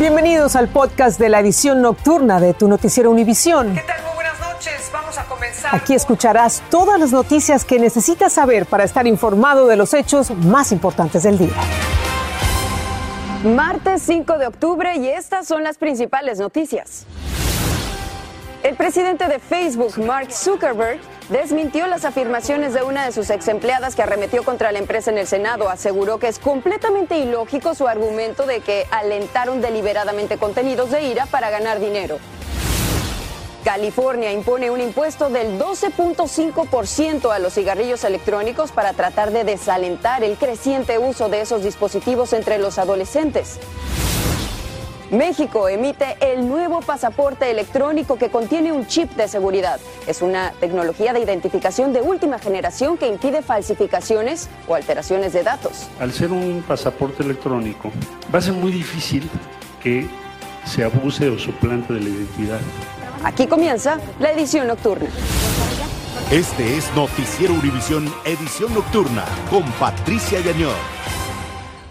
Bienvenidos al podcast de la edición nocturna de tu noticiero Univisión. ¿Qué tal? Muy buenas noches. Vamos a comenzar. Aquí escucharás todas las noticias que necesitas saber para estar informado de los hechos más importantes del día. Martes 5 de octubre y estas son las principales noticias. El presidente de Facebook, Mark Zuckerberg, desmintió las afirmaciones de una de sus ex empleadas que arremetió contra la empresa en el Senado. Aseguró que es completamente ilógico su argumento de que alentaron deliberadamente contenidos de ira para ganar dinero. California impone un impuesto del 12.5% a los cigarrillos electrónicos para tratar de desalentar el creciente uso de esos dispositivos entre los adolescentes. México emite el nuevo pasaporte electrónico que contiene un chip de seguridad. Es una tecnología de identificación de última generación que impide falsificaciones o alteraciones de datos. Al ser un pasaporte electrónico, va a ser muy difícil que se abuse o suplante de la identidad. Aquí comienza la edición nocturna. Este es Noticiero Univisión Edición Nocturna con Patricia Yañor.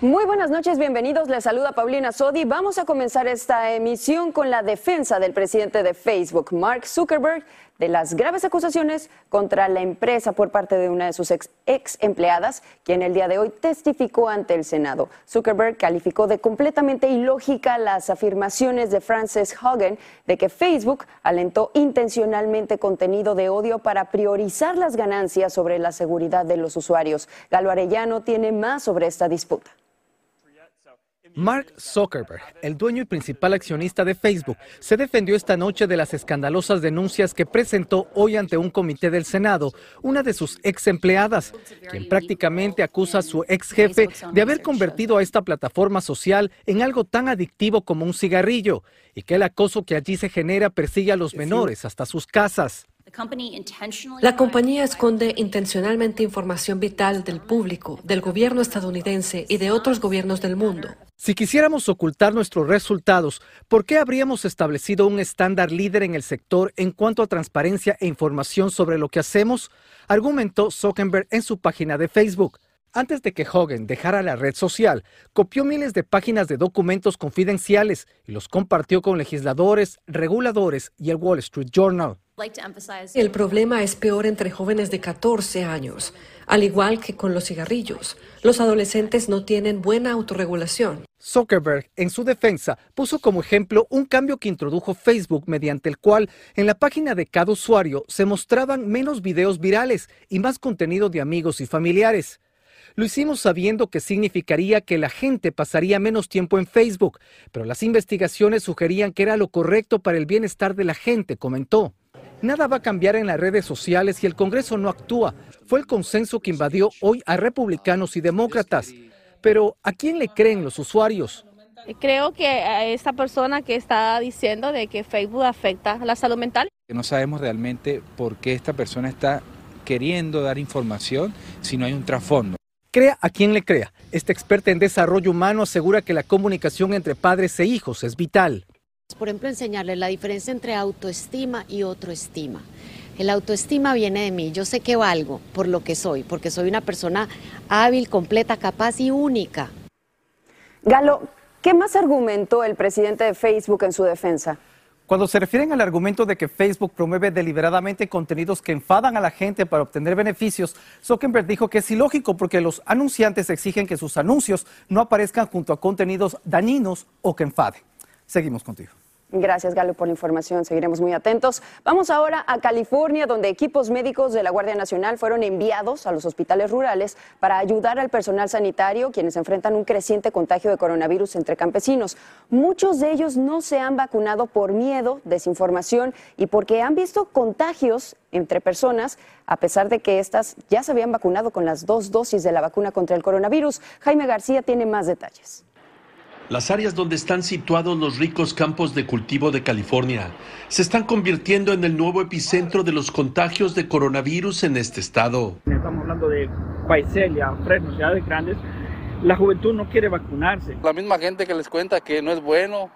Muy buenas noches, bienvenidos. Les saluda Paulina Sodi. Vamos a comenzar esta emisión con la defensa del presidente de Facebook, Mark Zuckerberg, de las graves acusaciones contra la empresa por parte de una de sus ex, empleadas, quien el día de hoy testificó ante el Senado. Zuckerberg calificó de completamente ilógica las afirmaciones de Frances Hogan de que Facebook alentó intencionalmente contenido de odio para priorizar las ganancias sobre la seguridad de los usuarios. Galo Arellano tiene más sobre esta disputa. Mark Zuckerberg, el dueño y principal accionista de Facebook, se defendió esta noche de las escandalosas denuncias que presentó hoy ante un comité del Senado una de sus ex empleadas, quien prácticamente acusa a su ex jefe de haber convertido a esta plataforma social en algo tan adictivo como un cigarrillo y que el acoso que allí se genera persigue a los menores hasta sus casas. La compañía esconde intencionalmente información vital del público, del gobierno estadounidense y de otros gobiernos del mundo. Si quisiéramos ocultar nuestros resultados, ¿por qué habríamos establecido un estándar líder en el sector en cuanto a transparencia e información sobre lo que hacemos? Argumentó Zuckerberg en su página de Facebook. Antes de que Hogan dejara la red social, copió miles de páginas de documentos confidenciales y los compartió con legisladores, reguladores y el Wall Street Journal. El problema es peor entre jóvenes de 14 años, al igual que con los cigarrillos. Los adolescentes no tienen buena autorregulación. Zuckerberg, en su defensa, puso como ejemplo un cambio que introdujo Facebook mediante el cual en la página de cada usuario se mostraban menos videos virales y más contenido de amigos y familiares. Lo hicimos sabiendo que significaría que la gente pasaría menos tiempo en Facebook, pero las investigaciones sugerían que era lo correcto para el bienestar de la gente, comentó. Nada va a cambiar en las redes sociales si el Congreso no actúa. Fue el consenso que invadió hoy a republicanos y demócratas. Pero ¿a quién le creen los usuarios? Creo que a esta persona que está diciendo de que Facebook afecta a la salud mental. No sabemos realmente por qué esta persona está queriendo dar información si no hay un trasfondo. Crea a quien le crea. Esta experta en desarrollo humano asegura que la comunicación entre padres e hijos es vital. Por ejemplo, enseñarles la diferencia entre autoestima y autoestima. El autoestima viene de mí. Yo sé que valgo por lo que soy, porque soy una persona hábil, completa, capaz y única. Galo, ¿qué más argumentó el presidente de Facebook en su defensa? Cuando se refieren al argumento de que Facebook promueve deliberadamente contenidos que enfadan a la gente para obtener beneficios, Zuckerberg dijo que es ilógico porque los anunciantes exigen que sus anuncios no aparezcan junto a contenidos dañinos o que enfaden. Seguimos contigo. Gracias, Galo, por la información. Seguiremos muy atentos. Vamos ahora a California, donde equipos médicos de la Guardia Nacional fueron enviados a los hospitales rurales para ayudar al personal sanitario, quienes enfrentan un creciente contagio de coronavirus entre campesinos. Muchos de ellos no se han vacunado por miedo, desinformación y porque han visto contagios entre personas, a pesar de que éstas ya se habían vacunado con las dos dosis de la vacuna contra el coronavirus. Jaime García tiene más detalles. Las áreas donde están situados los ricos campos de cultivo de California se están convirtiendo en el nuevo epicentro de los contagios de coronavirus en este estado. Estamos hablando de Paiselia, Fresno, ciudades grandes. La juventud no quiere vacunarse. La misma gente que les cuenta que no es bueno,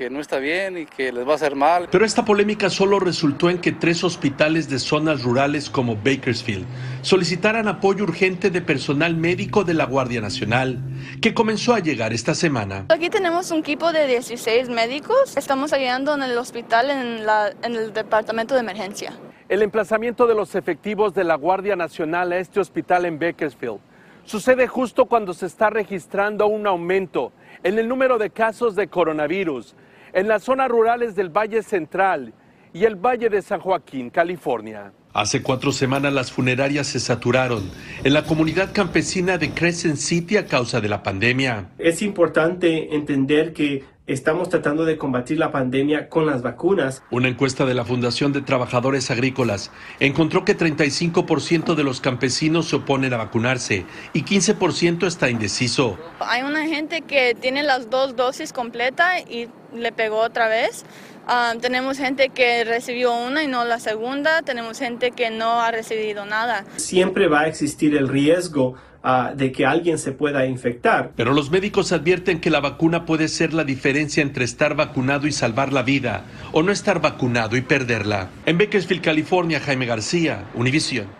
que no está bien y que les va a hacer mal. Pero esta polémica solo resultó en que tres hospitales de zonas rurales como Bakersfield solicitaran apoyo urgente de personal médico de la Guardia Nacional, que comenzó a llegar esta semana. Aquí tenemos un equipo de 16 médicos. Estamos ayudando en el hospital en, la, en el departamento de emergencia. El emplazamiento de los efectivos de la Guardia Nacional a este hospital en Bakersfield sucede justo cuando se está registrando un aumento en el número de casos de coronavirus en las zonas rurales del Valle Central y el Valle de San Joaquín, California. Hace cuatro semanas las funerarias se saturaron en la comunidad campesina de Crescent City a causa de la pandemia. Es importante entender que estamos tratando de combatir la pandemia con las vacunas. Una encuesta de la Fundación de Trabajadores Agrícolas encontró que 35% de los campesinos se oponen a vacunarse y 15% está indeciso. Hay una gente que tiene las dos dosis completas y le pegó otra vez. Ah, tenemos gente que recibió una y no la segunda. Tenemos gente que no ha recibido nada. Siempre va a existir el riesgo ah, de que alguien se pueda infectar. Pero los médicos advierten que la vacuna puede ser la diferencia entre estar vacunado y salvar la vida o no estar vacunado y perderla. En Bakersfield, California, Jaime García, Univision.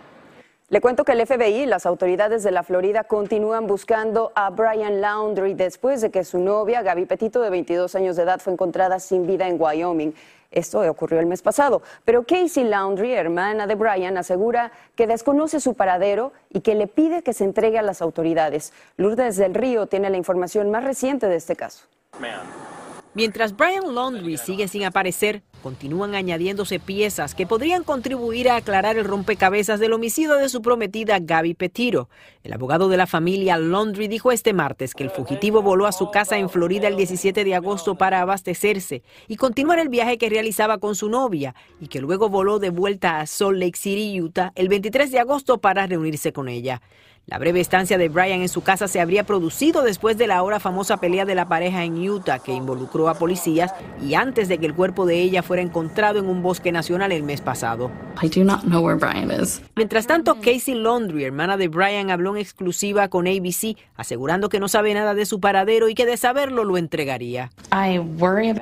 Le cuento que el FBI y las autoridades de la Florida continúan buscando a Brian Laundrie después de que su novia, Gaby Petito, de 22 años de edad, fue encontrada sin vida en Wyoming. Esto ocurrió el mes pasado. Pero Casey Laundrie, hermana de Brian, asegura que desconoce su paradero y que le pide que se entregue a las autoridades. Lourdes del Río tiene la información más reciente de este caso. Mientras Brian Laundrie sigue sin aparecer, continúan añadiéndose piezas que podrían contribuir a aclarar el rompecabezas del homicidio de su prometida Gaby Petiro. El abogado de la familia Laundrie dijo este martes que el fugitivo voló a su casa en Florida el 17 de agosto para abastecerse y continuar el viaje que realizaba con su novia y que luego voló de vuelta a Salt Lake City, Utah, el 23 de agosto para reunirse con ella. La breve estancia de Brian en su casa se habría producido después de la ahora famosa pelea de la pareja en Utah que involucró a policías y antes de que el cuerpo de ella fuera encontrado en un bosque nacional el mes pasado. Mientras tanto, Casey Laundrie, hermana de Brian, habló en exclusiva con ABC, asegurando que no sabe nada de su paradero y que de saberlo lo entregaría.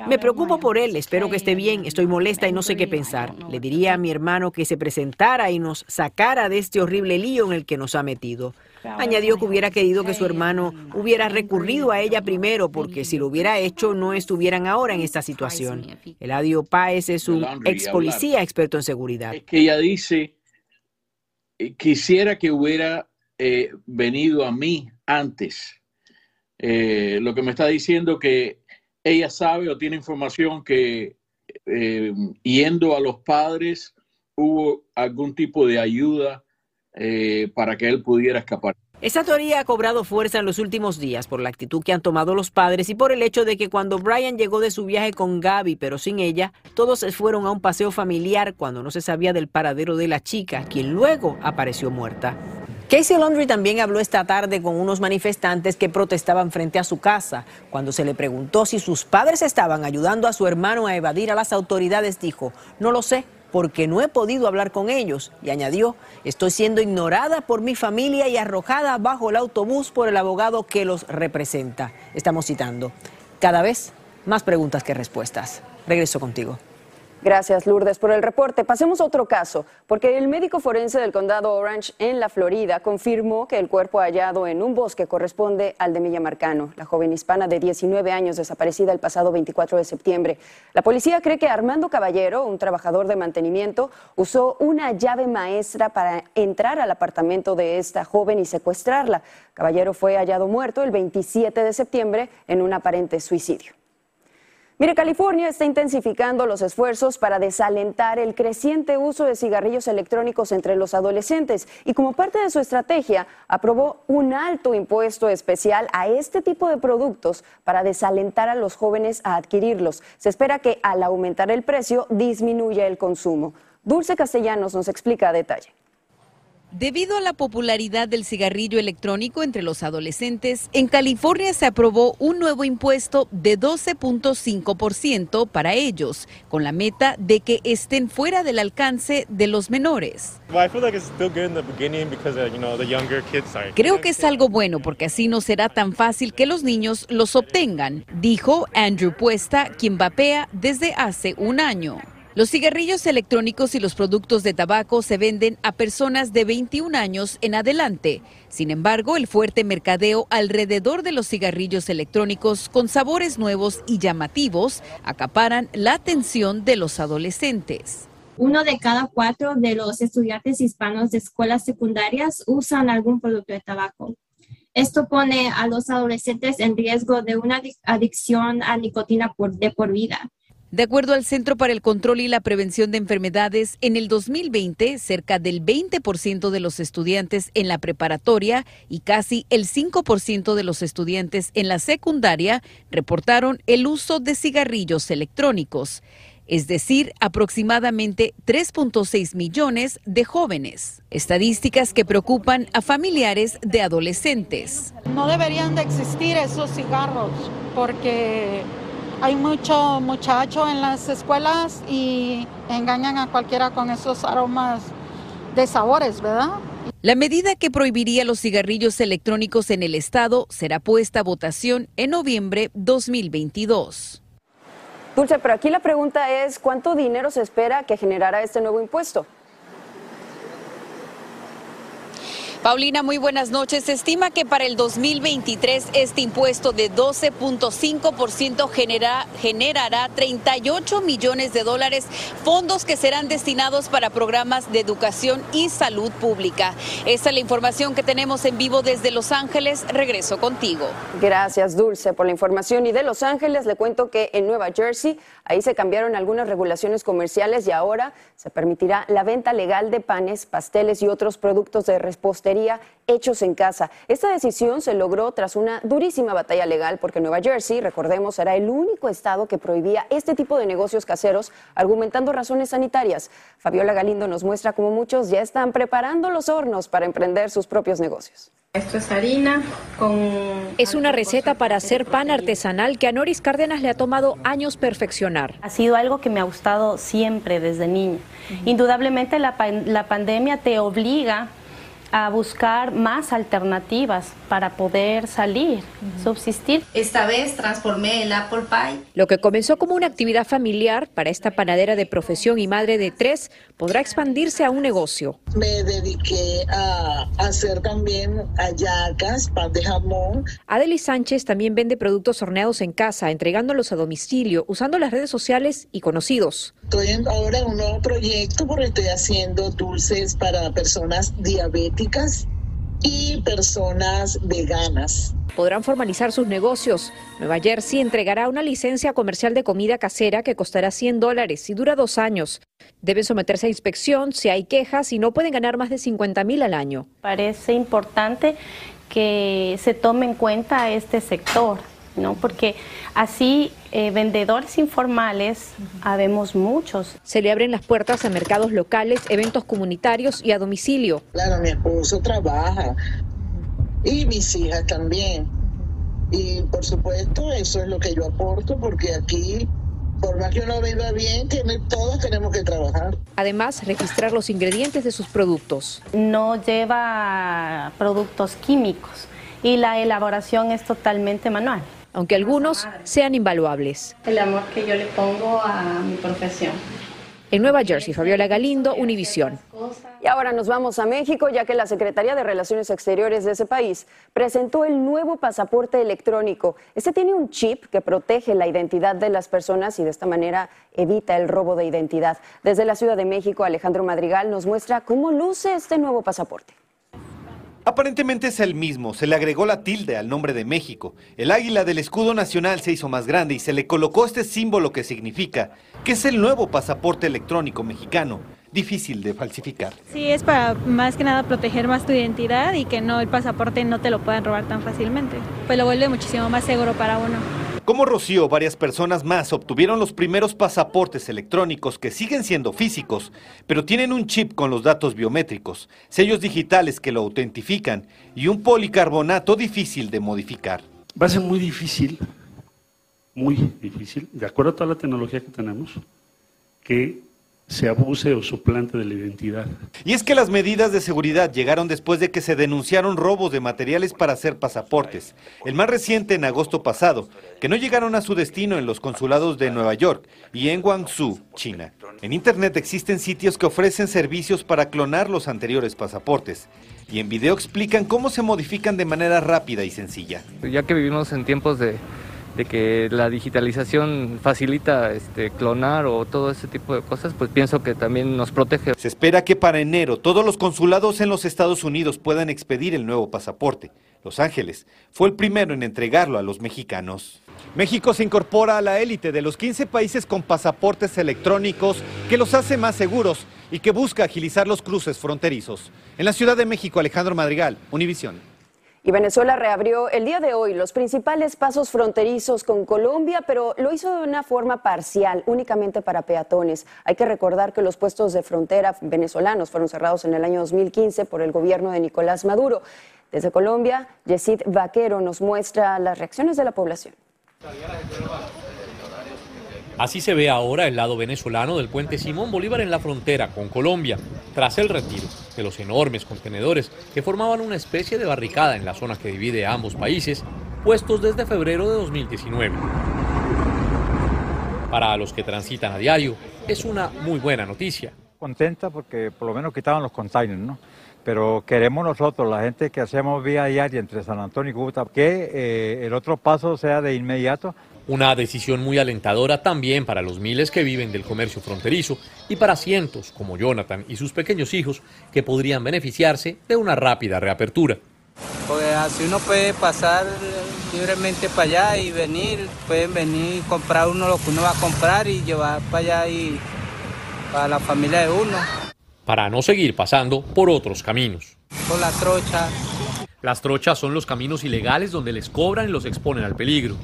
Me preocupo por él, espero que esté bien, estoy molesta y no sé qué pensar. Le diría a mi hermano que se presentara y nos sacara de este horrible lío en el que nos ha metido. Añadió que hubiera querido que su hermano hubiera recurrido a ella primero, porque si lo hubiera hecho no estuvieran ahora en esta situación. Eladio Páez es un ex policía experto en seguridad. Es que ella dice, eh, quisiera que hubiera eh, venido a mí antes. Eh, lo que me está diciendo que ella sabe o tiene información que yendo a los padres hubo algún tipo de ayuda eh, para que él pudiera escapar. Esa teoría ha cobrado fuerza en los últimos días por la actitud que han tomado los padres y por el hecho de que cuando Brian llegó de su viaje con Gaby pero sin ella, todos se fueron a un paseo familiar cuando no se sabía del paradero de la chica, quien luego apareció muerta. Casey Laundry también habló esta tarde con unos manifestantes que protestaban frente a su casa. Cuando se le preguntó si sus padres estaban ayudando a su hermano a evadir a las autoridades, dijo, no lo sé, porque no he podido hablar con ellos. Y añadió, estoy siendo ignorada por mi familia y arrojada bajo el autobús por el abogado que los representa. Estamos citando. Cada vez más preguntas que respuestas. Regreso contigo. Gracias, Lourdes, por el reporte. Pasemos a otro caso, porque el médico forense del condado Orange en la Florida confirmó que el cuerpo hallado en un bosque corresponde al de Milla Marcano, la joven hispana de 19 años desaparecida el pasado 24 de septiembre. La policía cree que Armando Caballero, un trabajador de mantenimiento, usó una llave maestra para entrar al apartamento de esta joven y secuestrarla. Caballero fue hallado muerto el 27 de septiembre en un aparente suicidio. Mire, California está intensificando los esfuerzos para desalentar el creciente uso de cigarrillos electrónicos entre los adolescentes y como parte de su estrategia aprobó un alto impuesto especial a este tipo de productos para desalentar a los jóvenes a adquirirlos. Se espera que al aumentar el precio disminuya el consumo. Dulce Castellanos nos explica a detalle. Debido a la popularidad del cigarrillo electrónico entre los adolescentes, en California se aprobó un nuevo impuesto de 12.5% para ellos, con la meta de que estén fuera del alcance de los menores. Creo que es algo bueno porque así no será tan fácil que los niños los obtengan, dijo Andrew Puesta, quien vapea desde hace un año. Los cigarrillos electrónicos y los productos de tabaco se venden a personas de 21 años en adelante. Sin embargo, el fuerte mercadeo alrededor de los cigarrillos electrónicos con sabores nuevos y llamativos acaparan la atención de los adolescentes. Uno de cada cuatro de los estudiantes hispanos de escuelas secundarias usan algún producto de tabaco. Esto pone a los adolescentes en riesgo de una adicción a nicotina de por vida. De acuerdo al Centro para el Control y la Prevención de Enfermedades, en el 2020 cerca del 20% de los estudiantes en la preparatoria y casi el 5% de los estudiantes en la secundaria reportaron el uso de cigarrillos electrónicos, es decir, aproximadamente 3.6 millones de jóvenes. Estadísticas que preocupan a familiares de adolescentes. No deberían de existir esos cigarros porque hay mucho muchacho en las escuelas y engañan a cualquiera con esos aromas de sabores, ¿verdad? La medida que prohibiría los cigarrillos electrónicos en el estado será puesta a votación en noviembre 2022. Dulce, pero aquí la pregunta es, ¿cuánto dinero se espera que generará este nuevo impuesto? Paulina, muy buenas noches. Se estima que para el 2023 este impuesto de 12.5% genera, generará 38 millones de dólares, fondos que serán destinados para programas de educación y salud pública. Esta es la información que tenemos en vivo desde Los Ángeles. Regreso contigo. Gracias, Dulce, por la información. Y de Los Ángeles le cuento que en Nueva Jersey, ahí se cambiaron algunas regulaciones comerciales y ahora se permitirá la venta legal de panes, pasteles y otros productos de repostería hechos en casa. Esta decisión se logró tras una durísima batalla legal porque Nueva Jersey, recordemos, era el único estado que prohibía este tipo de negocios caseros, argumentando razones sanitarias. Fabiola Galindo nos muestra cómo muchos ya están preparando los hornos para emprender sus propios negocios. Esto es harina con... Es una receta para hacer pan artesanal que a Noris Cárdenas le ha tomado años perfeccionar. Ha sido algo que me ha gustado siempre desde niña. Indudablemente la, la pandemia te obliga a buscar más alternativas para poder salir, subsistir. Esta vez transformé el apple pie. Lo que comenzó como una actividad familiar para esta panadera de profesión y madre de tres podrá expandirse a un negocio. Me dediqué a hacer también hallacas, pan de jamón. Adeli Sánchez también vende productos horneados en casa, entregándolos a domicilio, usando las redes sociales y conocidos. Estoy ahora en un nuevo proyecto porque estoy haciendo dulces para personas diabéticas y personas veganas. Podrán formalizar sus negocios. Nueva Jersey entregará una licencia comercial de comida casera que costará 100 dólares y dura dos años. Deben someterse a inspección si hay quejas y no pueden ganar más de 50 mil al año. Parece importante que se tome en cuenta este sector ¿no? Porque así eh, vendedores informales habemos muchos. Se le abren las puertas a mercados locales, eventos comunitarios y a domicilio. Claro, mi esposo trabaja y mis hijas también. Y por supuesto, eso es lo que yo aporto porque aquí por más que uno viva bien, tiene, todos tenemos que trabajar. Además, registrar los ingredientes de sus productos. No lleva productos químicos y la elaboración es totalmente manual aunque algunos sean invaluables. El amor que yo le pongo a mi profesión. En Nueva Jersey, Fabiola Galindo, Univisión. Y ahora nos vamos a México, ya que la Secretaría de Relaciones Exteriores de ese país presentó el nuevo pasaporte electrónico. Este tiene un chip que protege la identidad de las personas y de esta manera evita el robo de identidad. Desde la Ciudad de México, Alejandro Madrigal nos muestra cómo luce este nuevo pasaporte. Aparentemente es el mismo, se le agregó la tilde al nombre de México. El águila del escudo nacional se hizo más grande y se le colocó este símbolo que significa que es el nuevo pasaporte electrónico mexicano, difícil de falsificar. Sí, es para más que nada proteger más tu identidad y que no el pasaporte no te lo puedan robar tan fácilmente. Pues lo vuelve muchísimo más seguro para uno. Como Rocío, varias personas más obtuvieron los primeros pasaportes electrónicos que siguen siendo físicos, pero tienen un chip con los datos biométricos, sellos digitales que lo autentifican y un policarbonato difícil de modificar. Va a ser muy difícil, muy difícil, de acuerdo a toda la tecnología que tenemos, que se abuse o suplante de la identidad. Y es que las medidas de seguridad llegaron después de que se denunciaron robos de materiales para hacer pasaportes. El más reciente en agosto pasado, que no llegaron a su destino en los consulados de Nueva York y en Guangzhou, China. En Internet existen sitios que ofrecen servicios para clonar los anteriores pasaportes. Y en video explican cómo se modifican de manera rápida y sencilla. Ya que vivimos en tiempos de de que la digitalización facilita este, clonar o todo ese tipo de cosas, pues pienso que también nos protege. Se espera que para enero todos los consulados en los Estados Unidos puedan expedir el nuevo pasaporte. Los Ángeles fue el primero en entregarlo a los mexicanos. México se incorpora a la élite de los 15 países con pasaportes electrónicos que los hace más seguros y que busca agilizar los cruces fronterizos. En la Ciudad de México, Alejandro Madrigal, Univisión. Y Venezuela reabrió el día de hoy los principales pasos fronterizos con Colombia, pero lo hizo de una forma parcial, únicamente para peatones. Hay que recordar que los puestos de frontera venezolanos fueron cerrados en el año 2015 por el gobierno de Nicolás Maduro. Desde Colombia, Yesid Vaquero nos muestra las reacciones de la población. Así se ve ahora el lado venezolano del puente Simón Bolívar en la frontera con Colombia, tras el retiro de los enormes contenedores que formaban una especie de barricada en la zona que divide a ambos países, puestos desde febrero de 2019. Para los que transitan a diario, es una muy buena noticia. Contenta porque por lo menos quitaban los containers, ¿no? Pero queremos nosotros, la gente que hacemos vía diaria entre San Antonio y Cúcuta, que eh, el otro paso sea de inmediato una decisión muy alentadora también para los miles que viven del comercio fronterizo y para cientos como Jonathan y sus pequeños hijos que podrían beneficiarse de una rápida reapertura. Porque así uno puede pasar libremente para allá y venir, pueden venir y comprar uno lo que uno va a comprar y llevar para allá y para la familia de uno. Para no seguir pasando por otros caminos. Por la trocha. Las trochas son los caminos ilegales donde les cobran y los exponen al peligro.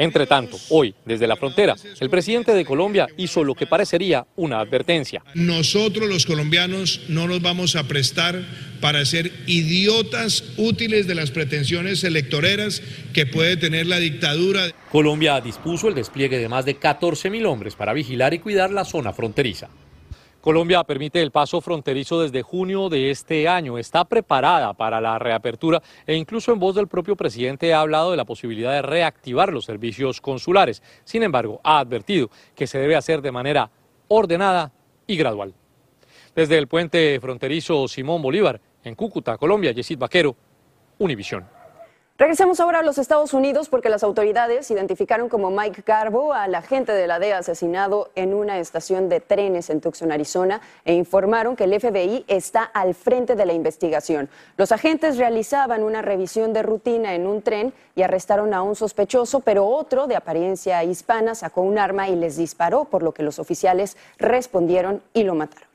Entre tanto, hoy, desde la frontera, el presidente de Colombia hizo lo que parecería una advertencia. Nosotros los colombianos no nos vamos a prestar para ser idiotas útiles de las pretensiones electoreras que puede tener la dictadura. Colombia dispuso el despliegue de más de 14 mil hombres para vigilar y cuidar la zona fronteriza. Colombia permite el paso fronterizo desde junio de este año. Está preparada para la reapertura e incluso en voz del propio presidente ha hablado de la posibilidad de reactivar los servicios consulares. Sin embargo, ha advertido que se debe hacer de manera ordenada y gradual. Desde el puente fronterizo Simón Bolívar, en Cúcuta, Colombia, Yesid Vaquero, Univisión. Regresemos ahora a los Estados Unidos porque las autoridades identificaron como Mike Garbo al agente de la DEA asesinado en una estación de trenes en Tucson, Arizona, e informaron que el FBI está al frente de la investigación. Los agentes realizaban una revisión de rutina en un tren y arrestaron a un sospechoso, pero otro de apariencia hispana sacó un arma y les disparó, por lo que los oficiales respondieron y lo mataron.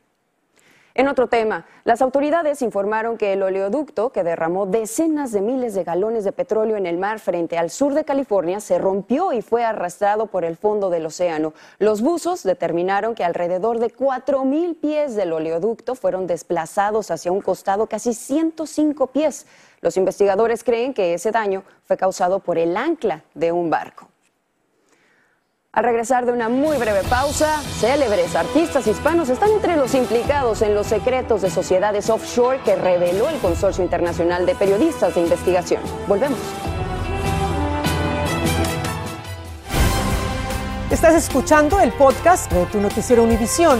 En otro tema, las autoridades informaron que el oleoducto que derramó decenas de miles de galones de petróleo en el mar frente al sur de California se rompió y fue arrastrado por el fondo del océano. Los buzos determinaron que alrededor de 4.000 pies del oleoducto fueron desplazados hacia un costado casi 105 pies. Los investigadores creen que ese daño fue causado por el ancla de un barco. Al regresar de una muy breve pausa, célebres artistas hispanos están entre los implicados en los secretos de sociedades offshore que reveló el Consorcio Internacional de Periodistas de Investigación. Volvemos. Estás escuchando el podcast de tu noticiero Univisión.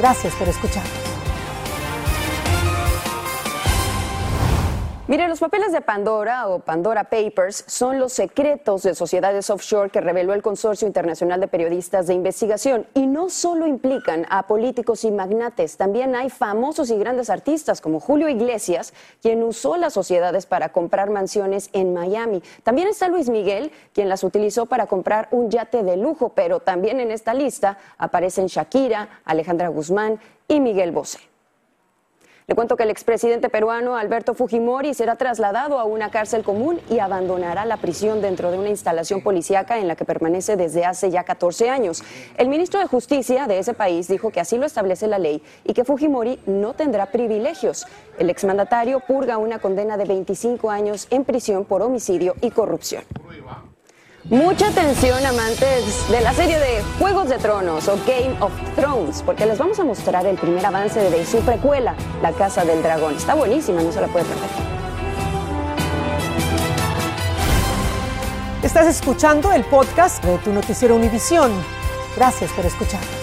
Gracias por escuchar. Mire, los papeles de Pandora o Pandora Papers son los secretos de sociedades offshore que reveló el Consorcio Internacional de Periodistas de Investigación y no solo implican a políticos y magnates, también hay famosos y grandes artistas como Julio Iglesias, quien usó las sociedades para comprar mansiones en Miami. También está Luis Miguel, quien las utilizó para comprar un yate de lujo, pero también en esta lista aparecen Shakira, Alejandra Guzmán y Miguel Bosé. Le cuento que el expresidente peruano Alberto Fujimori será trasladado a una cárcel común y abandonará la prisión dentro de una instalación policíaca en la que permanece desde hace ya 14 años. El ministro de Justicia de ese país dijo que así lo establece la ley y que Fujimori no tendrá privilegios. El exmandatario purga una condena de 25 años en prisión por homicidio y corrupción. Mucha atención amantes de la serie de Juegos de Tronos o Game of Thrones, porque les vamos a mostrar el primer avance de su precuela, La Casa del Dragón. Está buenísima, no se la puede perder. Estás escuchando el podcast de tu noticiero Univisión. Gracias por escucharnos.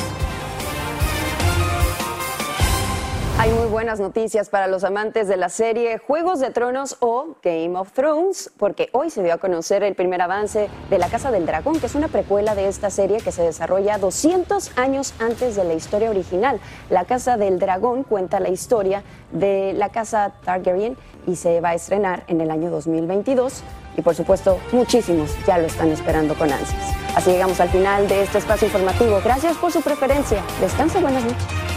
Muy buenas noticias para los amantes de la serie Juegos de Tronos o Game of Thrones, porque hoy se dio a conocer el primer avance de La Casa del Dragón, que es una precuela de esta serie que se desarrolla 200 años antes de la historia original. La Casa del Dragón cuenta la historia de la Casa Targaryen y se va a estrenar en el año 2022 y por supuesto muchísimos ya lo están esperando con ansias. Así llegamos al final de este espacio informativo. Gracias por su preferencia. Descanse, buenas noches.